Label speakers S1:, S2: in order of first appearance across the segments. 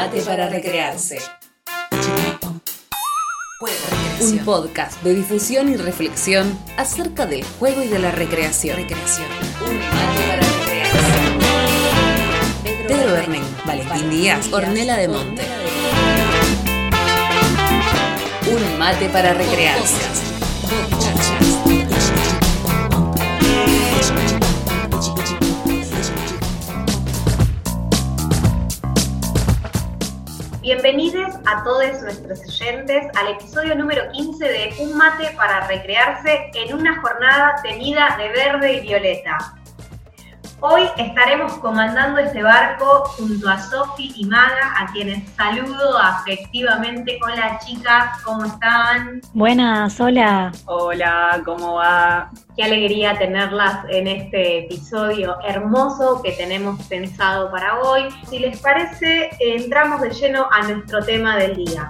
S1: mate para recrearse. Un podcast de difusión y reflexión acerca del juego y de la recreación. recreación. Un mate para recrearse. Pedro Bernén, Valentín Díaz, Ornela de Monte. Un mate para recrearse.
S2: Bienvenidos a todos nuestros oyentes al episodio número 15 de Un mate para recrearse en una jornada tenida de verde y violeta. Hoy estaremos comandando este barco junto a Sofi y Maga, a quienes saludo afectivamente. Hola chicas, ¿cómo están?
S3: Buenas, hola.
S4: Hola, ¿cómo va?
S2: Qué alegría tenerlas en este episodio hermoso que tenemos pensado para hoy. Si les parece, entramos de lleno a nuestro tema del día.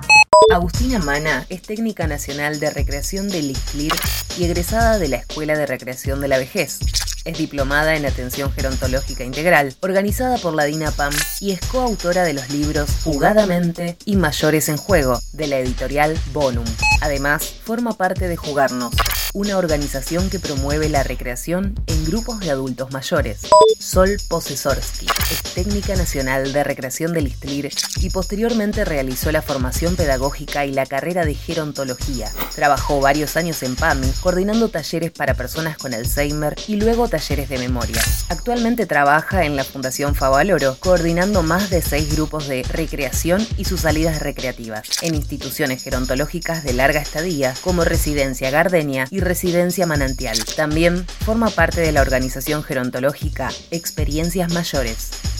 S1: Agustina Mana es técnica nacional de recreación del ICLIR y egresada de la Escuela de Recreación de la Vejez. Es diplomada en Atención Gerontológica Integral, organizada por la DINAPAM y es coautora de los libros Jugadamente y Mayores en Juego, de la editorial Bonum. Además, forma parte de Jugarnos, una organización que promueve la recreación en grupos de adultos mayores. Sol Posesorsky es técnica nacional de recreación del ISTLIR y posteriormente realizó la formación pedagógica y la carrera de gerontología. Trabajó varios años en PAMI, coordinando talleres para personas con Alzheimer y luego talleres de memoria. Actualmente trabaja en la Fundación Favaloro, coordinando más de seis grupos de recreación y sus salidas recreativas en instituciones gerontológicas de larga estadía como Residencia Gardenia y Residencia Manantial. También forma parte de la organización gerontológica Experiencias Mayores.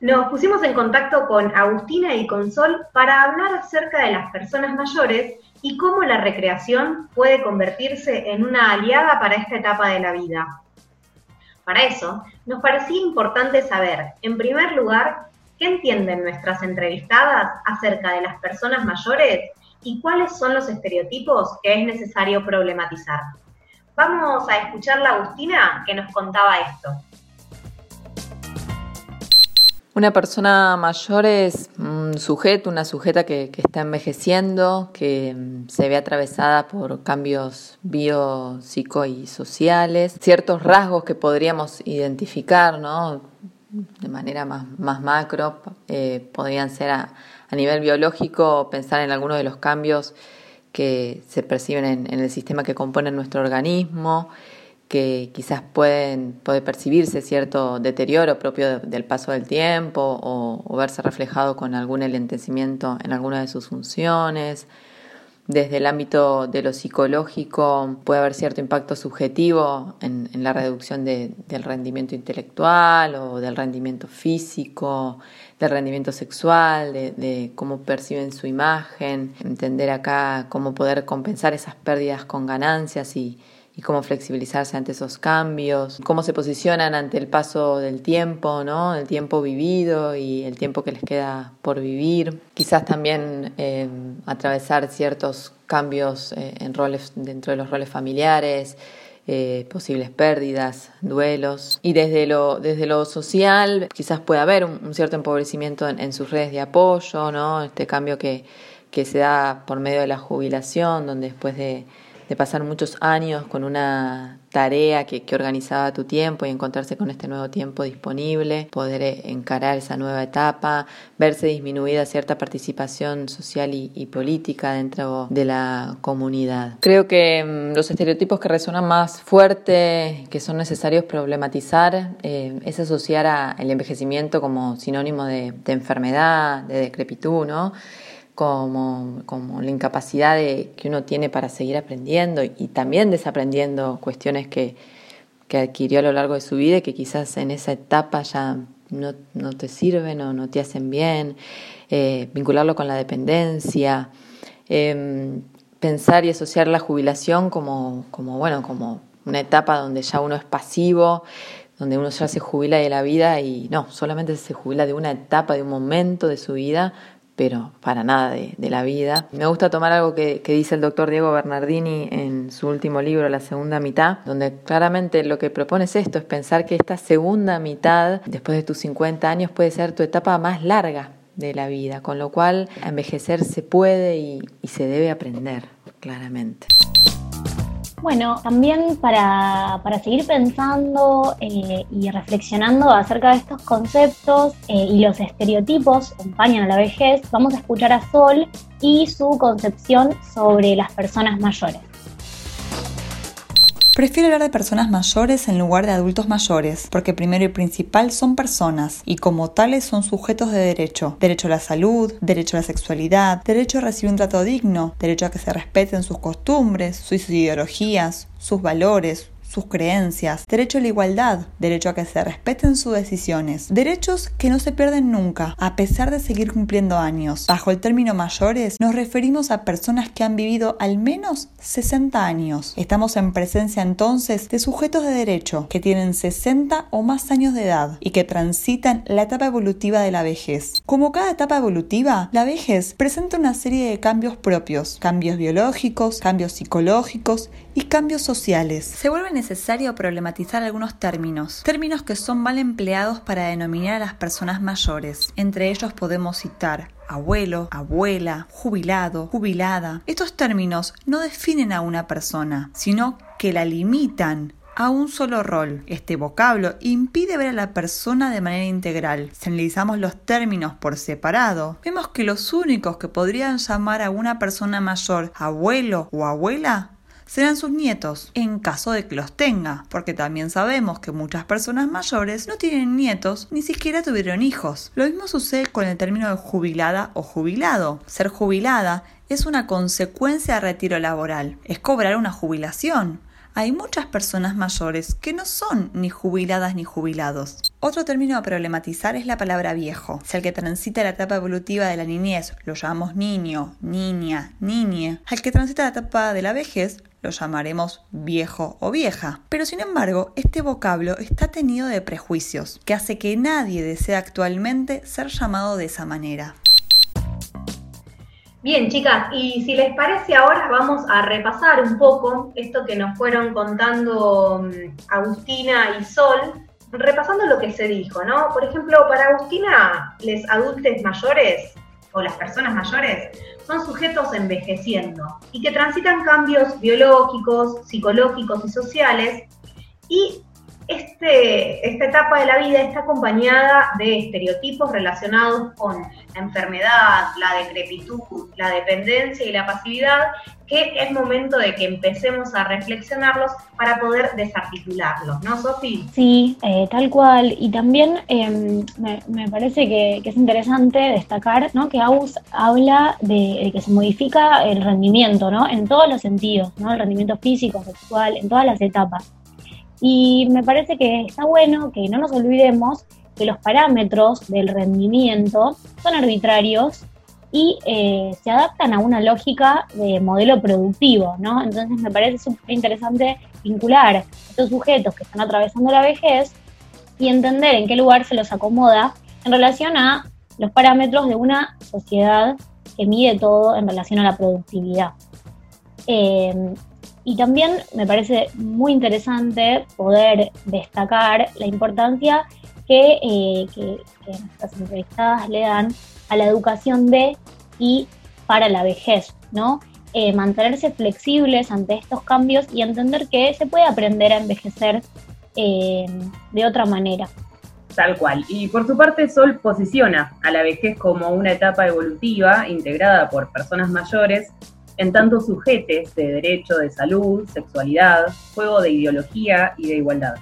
S2: Nos pusimos en contacto con Agustina y con Sol para hablar acerca de las personas mayores y cómo la recreación puede convertirse en una aliada para esta etapa de la vida. Para eso, nos parecía importante saber, en primer lugar, qué entienden nuestras entrevistadas acerca de las personas mayores y cuáles son los estereotipos que es necesario problematizar. Vamos a escuchar la Agustina que nos contaba esto.
S4: Una persona mayor es un sujeto, una sujeta que, está envejeciendo, que mm, se ve atravesada por cambios bio, psico y sociales, ciertos rasgos que podríamos identificar, ¿no? De manera más, más macro, eh, podrían ser a, a nivel biológico, pensar en algunos de los cambios que se perciben en, el sistema que compone nuestro organismo, que quizás pueden, puede percibirse cierto deterioro propio del paso del tiempo o, verse reflejado con algún elentecimiento en alguna de sus funciones. Desde el ámbito de lo psicológico puede haber cierto impacto subjetivo en, la reducción del rendimiento intelectual o del rendimiento físico, del rendimiento sexual, de, cómo perciben su imagen, entender acá cómo poder compensar esas pérdidas con ganancias y, y cómo flexibilizarse ante esos cambios, cómo se posicionan ante el paso del tiempo, ¿no? El tiempo vivido y el tiempo que les queda por vivir. Quizás también eh, atravesar ciertos cambios eh, en roles dentro de los roles familiares. Eh, posibles pérdidas, duelos. Y desde lo, desde lo social, quizás puede haber un, cierto empobrecimiento en, en, sus redes de apoyo, ¿no? Este cambio que, que se da por medio de la jubilación, donde después de, de pasar muchos años con una tarea que, organizaba tu tiempo y encontrarse con este nuevo tiempo disponible, poder eh, encarar esa nueva etapa, verse disminuida cierta participación social y, política dentro de la comunidad. Creo que mm, los estereotipos que resuenan más fuerte, que son necesarios problematizar, eh, es asociar a el envejecimiento como sinónimo de enfermedad, de decrepitud, ¿no? Como, como la incapacidad de, que uno tiene para seguir aprendiendo y, también desaprendiendo cuestiones que, que, adquirió a lo largo de su vida y que quizás en esa etapa ya no, no te sirven o no te hacen bien, eh, vincularlo con la dependencia, em, pensar y asociar la jubilación como, como, bueno, como una etapa donde ya uno es pasivo, donde uno ya se jubila de la vida y no, solamente se jubila de una etapa, de un momento de su vida, pero para nada de, la vida. Me gusta tomar algo que, dice el doctor Diego Bernardini en su último libro, La segunda mitad, donde claramente lo que propone es esto, es pensar que esta segunda mitad, después de tus 50 años, puede ser tu etapa más larga de la vida, con lo cual envejecer se puede y se debe aprender, claramente.
S3: Bueno, también para, seguir pensando eh, y reflexionando acerca de estos conceptos eh, y los estereotipos que acompañan a la vejez, vamos a escuchar a Sol y su concepción sobre las personas mayores.
S5: Prefiero hablar de personas mayores en lugar de adultos mayores, porque primero y principal son personas y como tales son sujetos de derecho. Derecho a la salud, derecho a la sexualidad, derecho a recibir un trato digno, derecho a que se respeten sus costumbres, sus ideologías, sus valores, sus creencias, derecho a la igualdad, derecho a que se respeten sus decisiones, derechos que no se pierden nunca, a pesar de seguir cumpliendo años. Bajo el término mayores nos referimos a personas que han vivido al menos 60 años. Estamos en presencia entonces de sujetos de derecho que tienen 60 o más años de edad y que transitan la etapa evolutiva de la vejez. Como cada etapa evolutiva, la vejez presenta una serie de cambios propios, cambios biológicos, cambios psicológicos y cambios sociales. Se vuelve necesario problematizar algunos términos, términos que son mal empleados para denominar a las personas mayores. Entre ellos podemos citar abuelo, abuela, jubilado, jubilada. Estos términos no definen a una persona, sino que la limitan a un solo rol. Este vocablo impide ver a la persona de manera integral. Si analizamos los términos por separado, vemos que los únicos que podrían llamar a una persona mayor abuelo o abuela serán sus nietos, en caso de que los tenga, porque también sabemos que muchas personas mayores no tienen nietos, ni siquiera tuvieron hijos. Lo mismo sucede con el término de jubilada o jubilado. Ser jubilada es una consecuencia de retiro laboral, es cobrar una jubilación. Hay muchas personas mayores que no son ni jubiladas ni jubilados. Otro término a problematizar es la palabra viejo. Si al que transita la etapa evolutiva de la niñez lo llamamos niño, niña, niñe, al que transita la etapa de la vejez lo llamaremos viejo o vieja. Pero sin embargo, este vocablo está tenido de prejuicios, que hace que nadie desee actualmente ser llamado de esa manera.
S2: Bien, chicas, y si les parece ahora vamos a repasar un poco esto que nos fueron contando mm, Agustina y Sol, repasando lo que se dijo, ¿no? Por ejemplo, para Agustina, los adultos mayores o las personas mayores son sujetos envejeciendo y que transitan cambios biológicos, psicológicos y sociales y este, esta etapa de la vida está acompañada de estereotipos relacionados con la enfermedad, la decrepitud, la dependencia y la pasividad, que es momento de que empecemos a reflexionarlos para poder desarticularlos, ¿no, Sofi?
S3: Sí, eh, tal cual. Y también em, me, parece que, es interesante destacar ¿no? que AUS habla de, de, que se modifica el rendimiento, ¿no? En todos los sentidos, ¿no? El rendimiento físico, sexual, en todas las etapas. Y me parece que está bueno que no nos olvidemos que los parámetros del rendimiento son arbitrarios y eh, se adaptan a una lógica de modelo productivo, ¿no? Entonces me parece súper interesante vincular estos sujetos que están atravesando la vejez y entender en qué lugar se los acomoda en relación a los parámetros de una sociedad que mide todo en relación a la productividad. Eh, y también me parece muy interesante poder destacar la importancia que, eh, nuestras entrevistadas le dan a la educación de y para la vejez, ¿no? Eh, mantenerse flexibles ante estos cambios y entender que se puede aprender a envejecer eh, de otra manera.
S1: Tal cual. Y por su parte, Sol posiciona a la vejez como una etapa evolutiva integrada por personas mayores en tanto sujetes de derecho de salud, sexualidad, juego de ideología y de igualdad.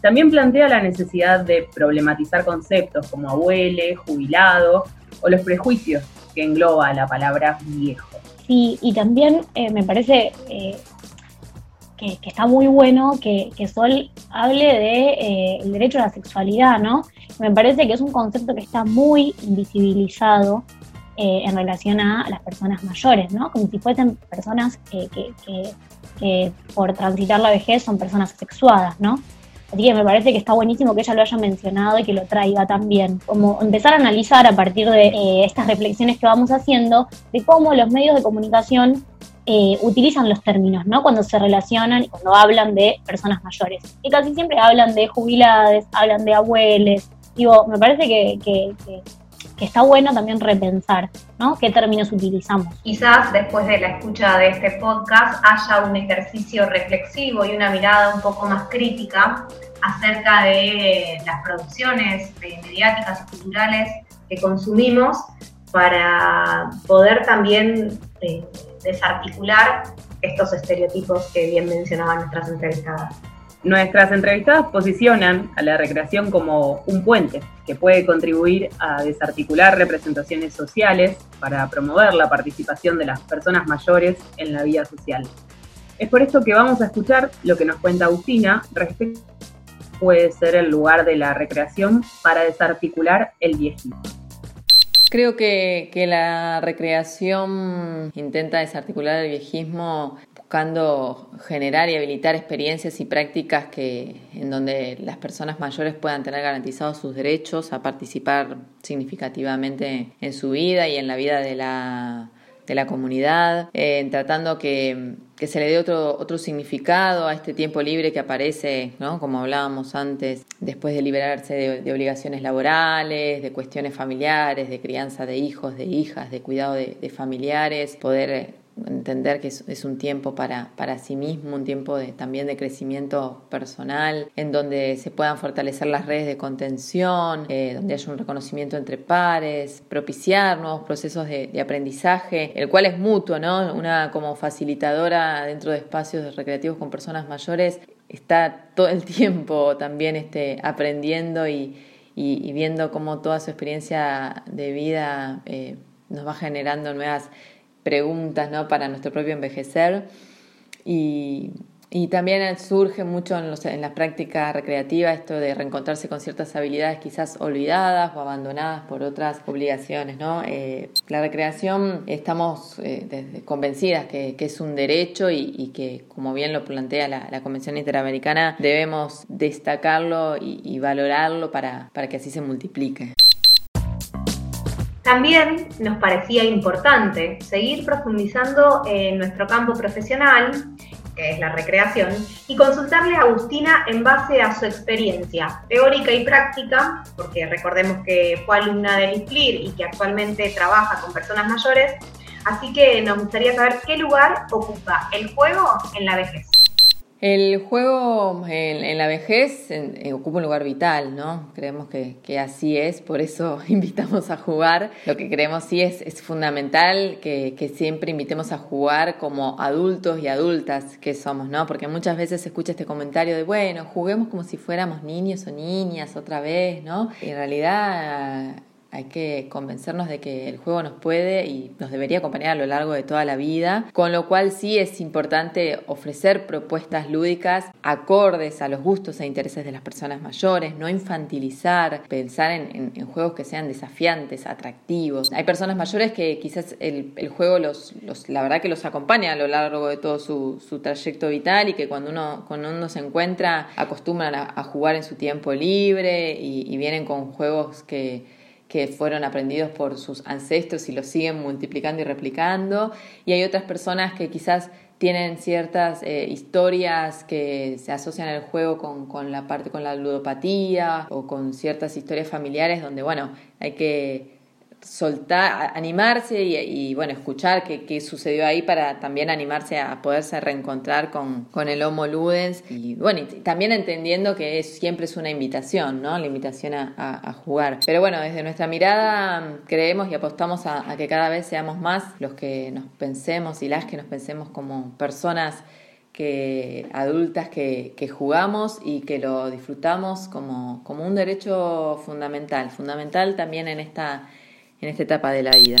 S1: También plantea la necesidad de problematizar conceptos como abuele, jubilado o los prejuicios que engloba la palabra viejo.
S3: Sí, y también eh, me parece eh, que, está muy bueno que, Sol hable de eh, el derecho a la sexualidad, ¿no? Me parece que es un concepto que está muy invisibilizado eh, en relación a las personas mayores, ¿no? Como si fuesen personas que, por transitar la vejez son personas sexuadas, ¿no? Así que me parece que está buenísimo que ella lo haya mencionado y que lo traiga también. Como empezar a analizar a partir de eh, estas reflexiones que vamos haciendo de cómo los medios de comunicación eh, utilizan los términos, ¿no? Cuando se relacionan y cuando hablan de personas mayores. Y casi siempre hablan de jubiladas, hablan de abueles. Digo, me parece que que está bueno también repensar, ¿no? ¿Qué términos utilizamos?
S2: Quizás después de la escucha de este podcast haya un ejercicio reflexivo y una mirada un poco más crítica acerca de las producciones mediáticas y culturales que consumimos para poder también eh, desarticular estos estereotipos que bien mencionaban nuestras entrevistadas.
S6: Nuestras entrevistadas posicionan a la recreación como un puente que puede contribuir a desarticular representaciones sociales para promover la participación de las personas mayores en la vida social. Es por esto que vamos a escuchar lo que nos cuenta Agustina respecto a puede ser el lugar de la recreación para desarticular el viejismo.
S4: Creo que, que, la recreación intenta desarticular el viejismo buscando generar y habilitar experiencias y prácticas que, en donde las personas mayores puedan tener garantizados sus derechos a participar significativamente en su vida y en la vida de la, de la comunidad, eh, tratando que, que, se le dé otro, otro significado a este tiempo libre que aparece, ¿no? como hablábamos antes, después de liberarse de, obligaciones laborales, de cuestiones familiares, de crianza de hijos, de hijas, de cuidado de familiares, poder entender que es, un tiempo para, para sí mismo, un tiempo de, también de crecimiento personal, en donde se puedan fortalecer las redes de contención, eh, donde haya un reconocimiento entre pares, propiciar nuevos procesos de, aprendizaje, el cual es mutuo, ¿no? Una como facilitadora dentro de espacios recreativos con personas mayores está todo el tiempo también este, aprendiendo y, y, viendo cómo toda su experiencia de vida eh, nos va generando nuevas preguntas ¿no? para nuestro propio envejecer. Y, y también surge mucho en, los, en la práctica recreativa esto de reencontrarse con ciertas habilidades quizás olvidadas o abandonadas por otras obligaciones. ¿no? Eh, la recreación estamos eh, convencidas que, que, es un derecho y, y, que, como bien lo plantea la, la Convención Interamericana, debemos destacarlo y, y valorarlo para, para que así se multiplique.
S2: También nos parecía importante seguir profundizando en nuestro campo profesional, que es la recreación, y consultarle a Agustina en base a su experiencia teórica y práctica, porque recordemos que fue alumna del IFLIR y que actualmente trabaja con personas mayores, así que nos gustaría saber qué lugar ocupa el juego en la vejez.
S4: El juego en, la vejez eh, ocupa un lugar vital, ¿no? Creemos que, así es, por eso invitamos a jugar. Lo que creemos sí es, es fundamental que, que, siempre invitemos a jugar como adultos y adultas que somos, ¿no? Porque muchas veces se escucha este comentario de, bueno, juguemos como si fuéramos niños o niñas otra vez, ¿no? Y en realidad hay que convencernos de que el juego nos puede y nos debería acompañar a lo largo de toda la vida, con lo cual sí es importante ofrecer propuestas lúdicas acordes a los gustos e intereses de las personas mayores, no infantilizar, pensar en, juegos que sean desafiantes, atractivos. Hay personas mayores que quizás el, juego los, la verdad que los acompaña a lo largo de todo su, trayecto vital y que cuando uno, cuando uno se encuentra acostumbran a, jugar en su tiempo libre y vienen con juegos que que fueron aprendidos por sus ancestros y los siguen multiplicando y replicando, y hay otras personas que quizás tienen ciertas eh, historias que se asocian al juego con, con la parte con la ludopatía o con ciertas historias familiares donde bueno hay que soltar, animarse y, bueno, escuchar qué, sucedió ahí para también animarse a poderse reencontrar con, con el Homo Ludens y bueno, también entendiendo que siempre es una invitación, ¿no? La invitación a, jugar. Pero bueno, desde nuestra mirada creemos y apostamos a, que cada vez seamos más los que nos pensemos y las que nos pensemos como personas que adultas que, que, jugamos y que lo disfrutamos como, como un derecho fundamental, fundamental también en esta en esta etapa de la vida.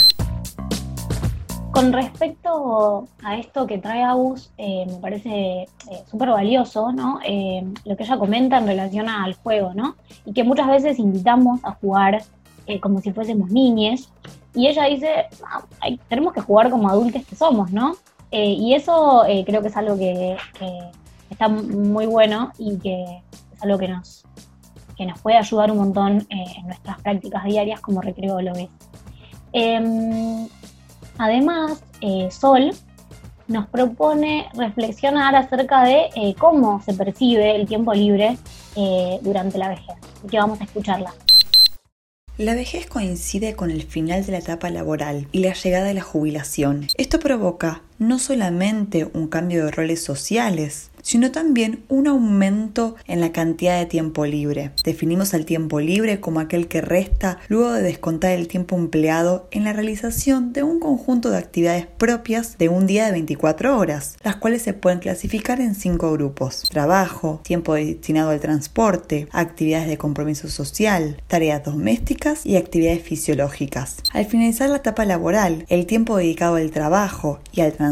S3: Con respecto a esto que trae Agus, eh, me parece eh, súper valioso, ¿no? Eh, lo que ella comenta en relación al juego, ¿no? Y que muchas veces invitamos a jugar como si fuésemos niñes. Y ella dice, ah, tenemos que jugar como adultos que somos, ¿no? y eso creo que es algo que, está muy bueno y que es algo que nos, que nos puede ayudar un montón eh, en nuestras prácticas diarias como recreólogos. Em, además, eh, Sol nos propone reflexionar acerca de eh, cómo se percibe el tiempo libre durante la vejez. Que vamos a escucharla.
S5: La vejez coincide con el final de la etapa laboral y la llegada de la jubilación. Esto provoca no solamente un cambio de roles sociales, sino también un aumento en la cantidad de tiempo libre. Definimos el tiempo libre como aquel que resta luego de descontar el tiempo empleado en la realización de un conjunto de actividades propias de un día de 24 horas, las cuales se pueden clasificar en cinco grupos. Trabajo, tiempo destinado al transporte, actividades de compromiso social, tareas domésticas y actividades fisiológicas. Al finalizar la etapa laboral, el tiempo dedicado al trabajo y al transporte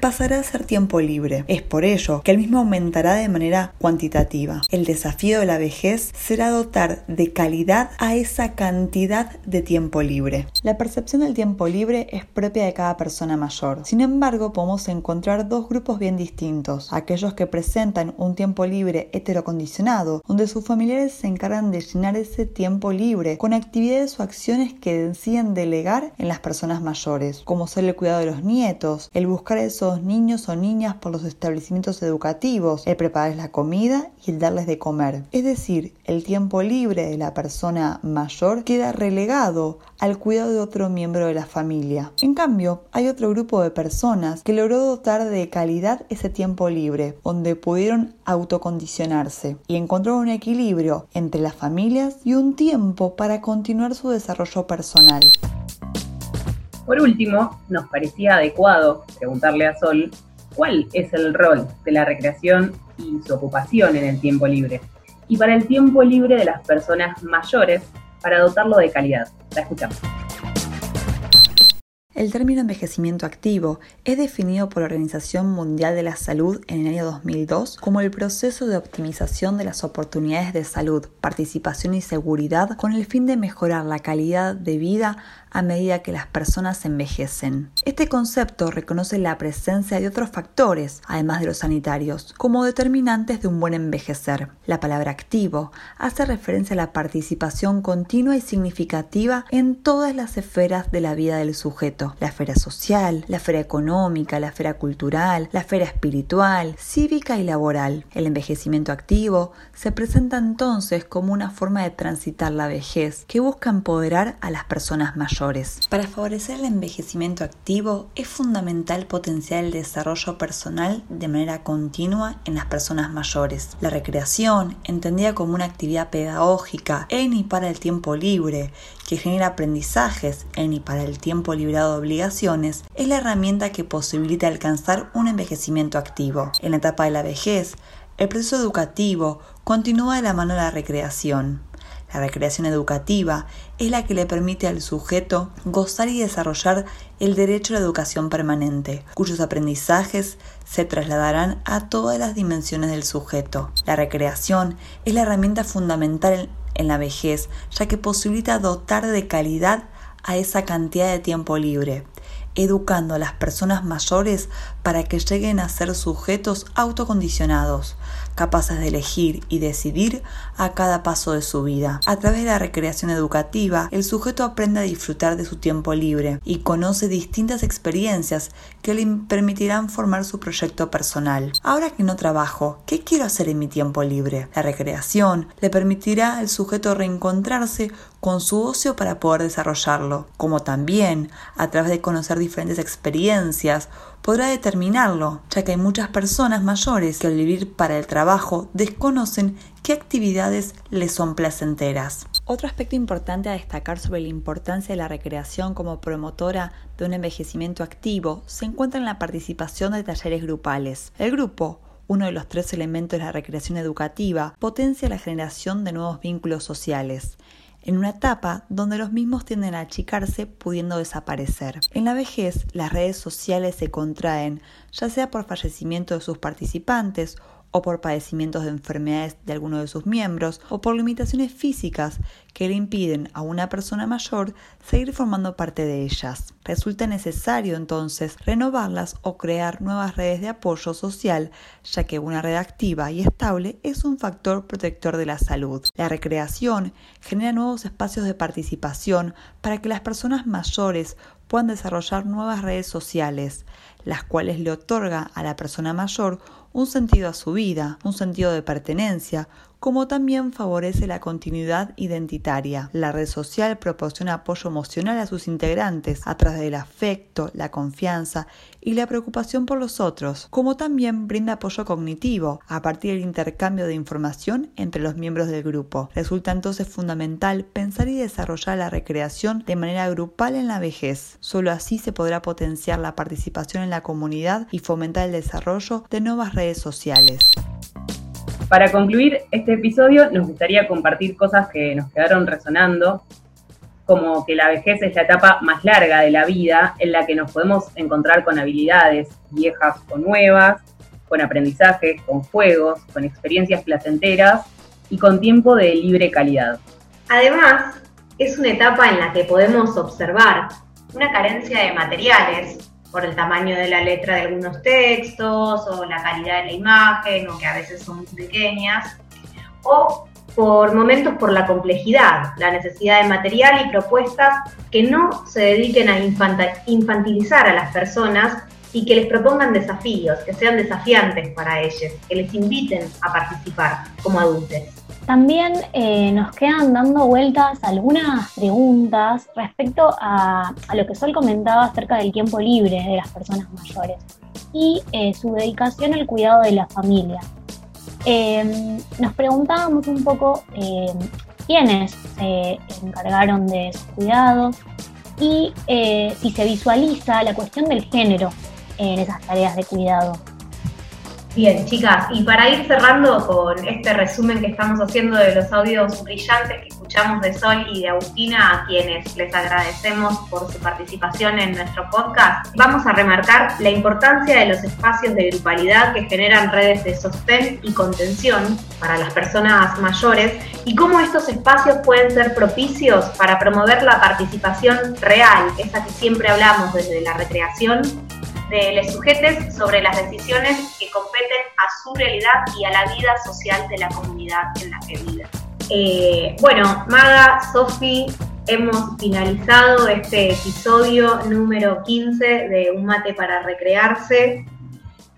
S5: pasará a ser tiempo libre. Es por ello que el mismo aumentará de manera cuantitativa. El desafío de la vejez será dotar de calidad a esa cantidad de tiempo libre. La percepción del tiempo libre es propia de cada persona mayor. Sin embargo, podemos encontrar dos grupos bien distintos. Aquellos que presentan un tiempo libre heterocondicionado, donde sus familiares se encargan de llenar ese tiempo libre con actividades o acciones que deciden delegar en las personas mayores, como ser el cuidado de los nietos, el buscar a esos niños o niñas por los establecimientos educativos el prepararles la comida y el darles de comer. Es decir, el tiempo libre de la persona mayor queda relegado al cuidado de otro miembro de la familia. En cambio, hay otro grupo de personas que logró dotar de calidad ese tiempo libre, donde pudieron autocondicionarse y encontró un equilibrio entre las familias y un tiempo para continuar su desarrollo personal.
S6: Por último, nos parecía adecuado preguntarle a Sol cuál es el rol de la recreación y su ocupación en el tiempo libre. Y para el tiempo libre de las personas mayores, para dotarlo de calidad. La escuchamos.
S5: El término envejecimiento activo es definido por la Organización Mundial de la Salud en el año 2002 como el proceso de optimización de las oportunidades de salud, participación y seguridad con el fin de mejorar la calidad de vida a medida que las personas envejecen. Este concepto reconoce la presencia de otros factores, además de los sanitarios, como determinantes de un buen envejecer. La palabra activo hace referencia a la participación continua y significativa en todas las esferas de la vida del sujeto, la esfera social, la esfera económica, la esfera cultural, la esfera espiritual, cívica y laboral. El envejecimiento activo se presenta entonces como una forma de transitar la vejez que busca empoderar a las personas mayores para favorecer el envejecimiento activo es fundamental potenciar el desarrollo personal de manera continua en las personas mayores. La recreación, entendida como una actividad pedagógica en y para el tiempo libre, que genera aprendizajes en y para el tiempo librado de obligaciones, es la herramienta que posibilita alcanzar un envejecimiento activo. En la etapa de la vejez, el proceso educativo continúa de la mano de la recreación. La recreación educativa es la que le permite al sujeto gozar y desarrollar el derecho a la educación permanente, cuyos aprendizajes se trasladarán a todas las dimensiones del sujeto. La recreación es la herramienta fundamental en la vejez, ya que posibilita dotar de calidad a esa cantidad de tiempo libre, educando a las personas mayores para que lleguen a ser sujetos autocondicionados, capaces de elegir y decidir a cada paso de su vida. A través de la recreación educativa, el sujeto aprende a disfrutar de su tiempo libre y conoce distintas experiencias que le permitirán formar su proyecto personal. Ahora que no trabajo, ¿qué quiero hacer en mi tiempo libre? La recreación le permitirá al sujeto reencontrarse con su ocio para poder desarrollarlo, como también, a través de conocer diferentes experiencias, podrá determinarlo, ya que hay muchas personas mayores que al vivir para el trabajo desconocen qué actividades les son placenteras. Otro aspecto importante a destacar sobre la importancia de la recreación como promotora de un envejecimiento activo se encuentra en la participación de talleres grupales. El grupo uno de los tres elementos de la recreación educativa, potencia la generación de nuevos vínculos sociales en una etapa donde los mismos tienden a achicarse pudiendo desaparecer. En la vejez, las redes sociales se contraen, ya sea por fallecimiento de sus participantes o por padecimientos de enfermedades de alguno de sus miembros, o por limitaciones físicas que le impiden a una persona mayor seguir formando parte de ellas. Resulta necesario entonces renovarlas o crear nuevas redes de apoyo social, ya que una red activa y estable es un factor protector de la salud. La recreación genera nuevos espacios de participación para que las personas mayores puedan desarrollar nuevas redes sociales, las cuales le otorga a la persona mayor un sentido a su vida, un sentido de pertenencia, como también favorece la continuidad identitaria. La red social proporciona apoyo emocional a sus integrantes a través del afecto, la confianza y la preocupación por los otros, como también brinda apoyo cognitivo a partir del intercambio de información entre los miembros del grupo. Resulta entonces fundamental pensar y desarrollar la recreación de manera grupal en la vejez. Solo así se podrá potenciar la participación en la comunidad y fomentar el desarrollo de nuevas redes sociales.
S6: Para concluir este episodio, nos gustaría compartir cosas que nos quedaron resonando, como que la vejez es la etapa más larga de la vida en la que nos podemos encontrar con habilidades viejas o nuevas, con aprendizajes, con juegos, con experiencias placenteras y con tiempo de libre calidad.
S2: Además, es una etapa en la que podemos observar una carencia de materiales, por el tamaño de la letra de algunos textos o la calidad de la imagen o que a veces son pequeñas, o por momentos por la complejidad, la necesidad de material y propuestas que no se dediquen a infantilizar a las personas y que les propongan desafíos, que sean desafiantes para ellos, que les inviten a participar como adultos.
S3: También eh, nos quedan dando vueltas algunas preguntas respecto a, lo que Sol comentaba acerca del tiempo libre de las personas mayores y eh, su dedicación al cuidado de la familia. Em, nos preguntábamos un poco em, quiénes se encargaron de su cuidado y eh, si se visualiza la cuestión del género en esas tareas de cuidado.
S2: Bien, chicas, y para ir cerrando con este resumen que estamos haciendo de los audios brillantes que escuchamos de Sol y de Agustina, a quienes les agradecemos por su participación en nuestro podcast, vamos a remarcar la importancia de los espacios de grupalidad que generan redes de sostén y contención para las personas mayores y cómo estos espacios pueden ser propicios para promover la participación real, esa que siempre hablamos desde la recreación de los sujetos sobre las decisiones que competen a su realidad y a la vida social de la comunidad en la que viven. Eh, bueno, Maga, Sofi, hemos finalizado este episodio número 15 de Un mate para recrearse.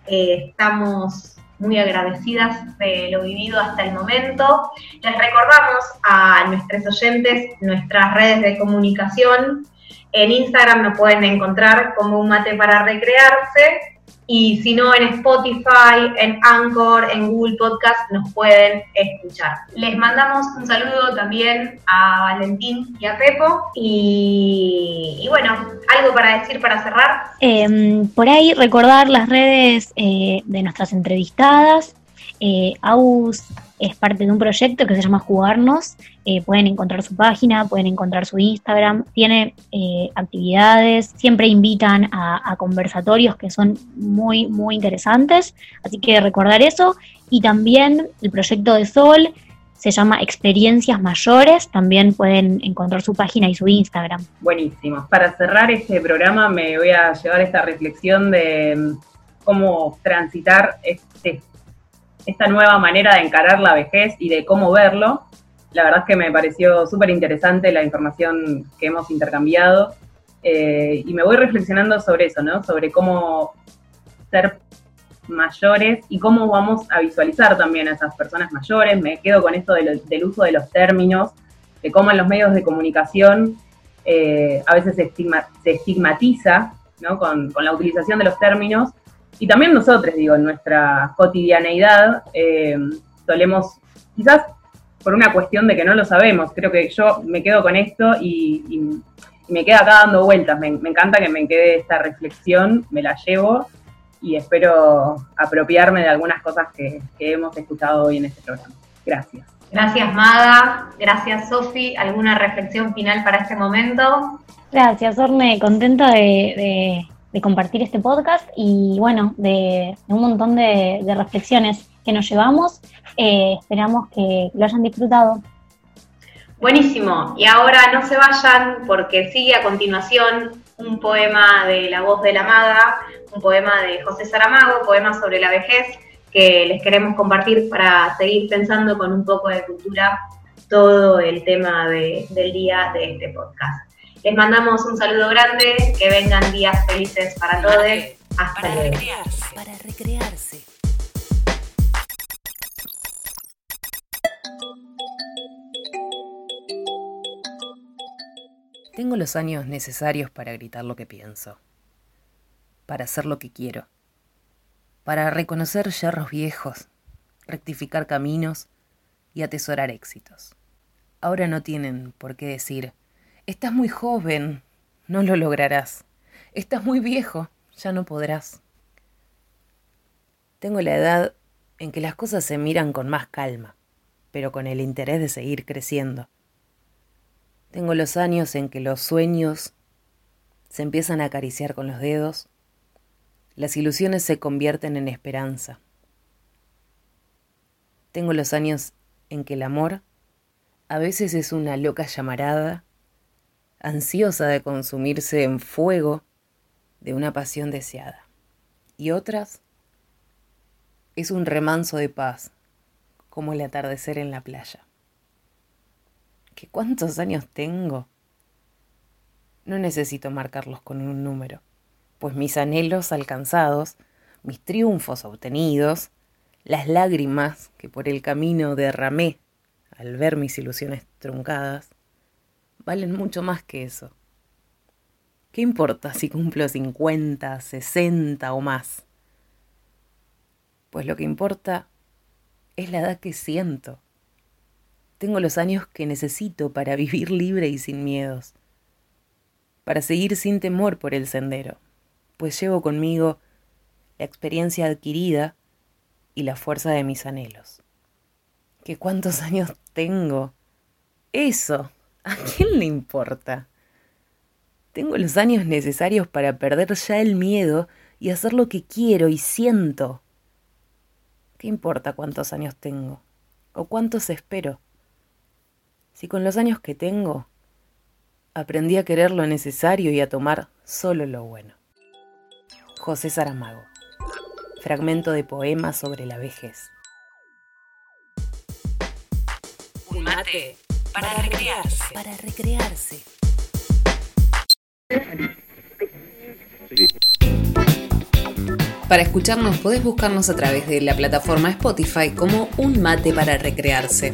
S2: Eh, estamos muy agradecidas de lo vivido hasta el momento. Les recordamos a nuestros oyentes nuestras redes de comunicación en Instagram nos pueden encontrar como un mate para recrearse y si no en Spotify, en Anchor, en Google Podcast nos pueden escuchar. Les mandamos un saludo también a Valentín y a Pepo y, bueno, algo para decir para cerrar.
S3: Em, por ahí recordar las redes eh, de nuestras entrevistadas. Eh, Aus es parte de un proyecto que se llama Jugarnos. Eh, pueden encontrar su página, pueden encontrar su Instagram. Tiene eh, actividades, siempre invitan a, conversatorios que son muy, muy interesantes. Así que recordar eso. Y también el proyecto de Sol se llama Experiencias Mayores. También pueden encontrar su página y su Instagram.
S6: Buenísimo. Para cerrar este programa me voy a llevar esta reflexión de mm, cómo transitar este esta nueva manera de encarar la vejez y de cómo verlo. La verdad es que me pareció súper interesante la información que hemos intercambiado eh, y me voy reflexionando sobre eso, ¿no? Sobre cómo ser mayores y cómo vamos a visualizar también a esas personas mayores. Me quedo con esto del uso de los términos, de cómo en los medios de comunicación eh, a veces se, estigmatiza ¿no? con, con, la utilización de los términos y también nosotros, digo, en nuestra cotidianeidad eh, solemos, quizás por una cuestión de que no lo sabemos, creo que yo me quedo con esto y, me queda acá dando vueltas. Me, encanta que me quede esta reflexión, me la llevo y espero apropiarme de algunas cosas que, hemos escuchado hoy en este programa. Gracias.
S2: Gracias, Maga. Gracias, Sofi. ¿Alguna reflexión final para este momento?
S3: Gracias, Orne. Contenta de de compartir este podcast y bueno, de, un montón de, reflexiones que nos llevamos. Eh, esperamos que lo hayan disfrutado.
S2: Buenísimo. Y ahora no se vayan porque sigue a continuación un poema de La voz de la amada, un poema de José Saramago, poema sobre la vejez, que les queremos compartir para seguir pensando con un poco de cultura todo el tema del día de este podcast. Les mandamos un saludo grande, que vengan días felices para todos. Hasta
S1: para
S2: luego.
S1: Recrearse, para recrearse. Tengo los años necesarios para gritar lo que pienso, para hacer lo que quiero, para reconocer yerros viejos, rectificar caminos y atesorar éxitos. Ahora no tienen por qué decir, estás muy joven, no lo lograrás, estás muy viejo, ya no podrás. Tengo la edad en que las cosas se miran con más calma, pero con el interés de seguir creciendo. Tengo los años en que los sueños se empiezan a acariciar con los dedos, las ilusiones se convierten en esperanza. Tengo los años en que el amor a veces es una loca llamarada, ansiosa de consumirse en fuego de una pasión deseada. Y otras es un remanso de paz, como el atardecer en la playa. ¿Qué cuántos años tengo? No necesito marcarlos con un número, pues mis anhelos alcanzados, mis triunfos obtenidos, las lágrimas que por el camino derramé al ver mis ilusiones truncadas, valen mucho más que eso. ¿Qué importa si cumplo 50, 60 o más? Pues lo que importa es la edad que siento. Tengo los años que necesito para vivir libre y sin miedos, para seguir sin temor por el sendero, pues llevo conmigo la experiencia adquirida y la fuerza de mis anhelos. ¿Qué cuántos años tengo? Eso, ¿a quién le importa? Tengo los años necesarios para perder ya el miedo y hacer lo que quiero y siento. ¿Qué importa cuántos años tengo? ¿O cuántos espero? Si con los años que tengo aprendí a querer lo necesario y a tomar solo lo bueno. José Saramago. Fragmento de poema sobre la vejez. Un mate para recrearse. Para recrearse. Para escucharnos podés buscarnos a través de la plataforma Spotify como Un mate para recrearse.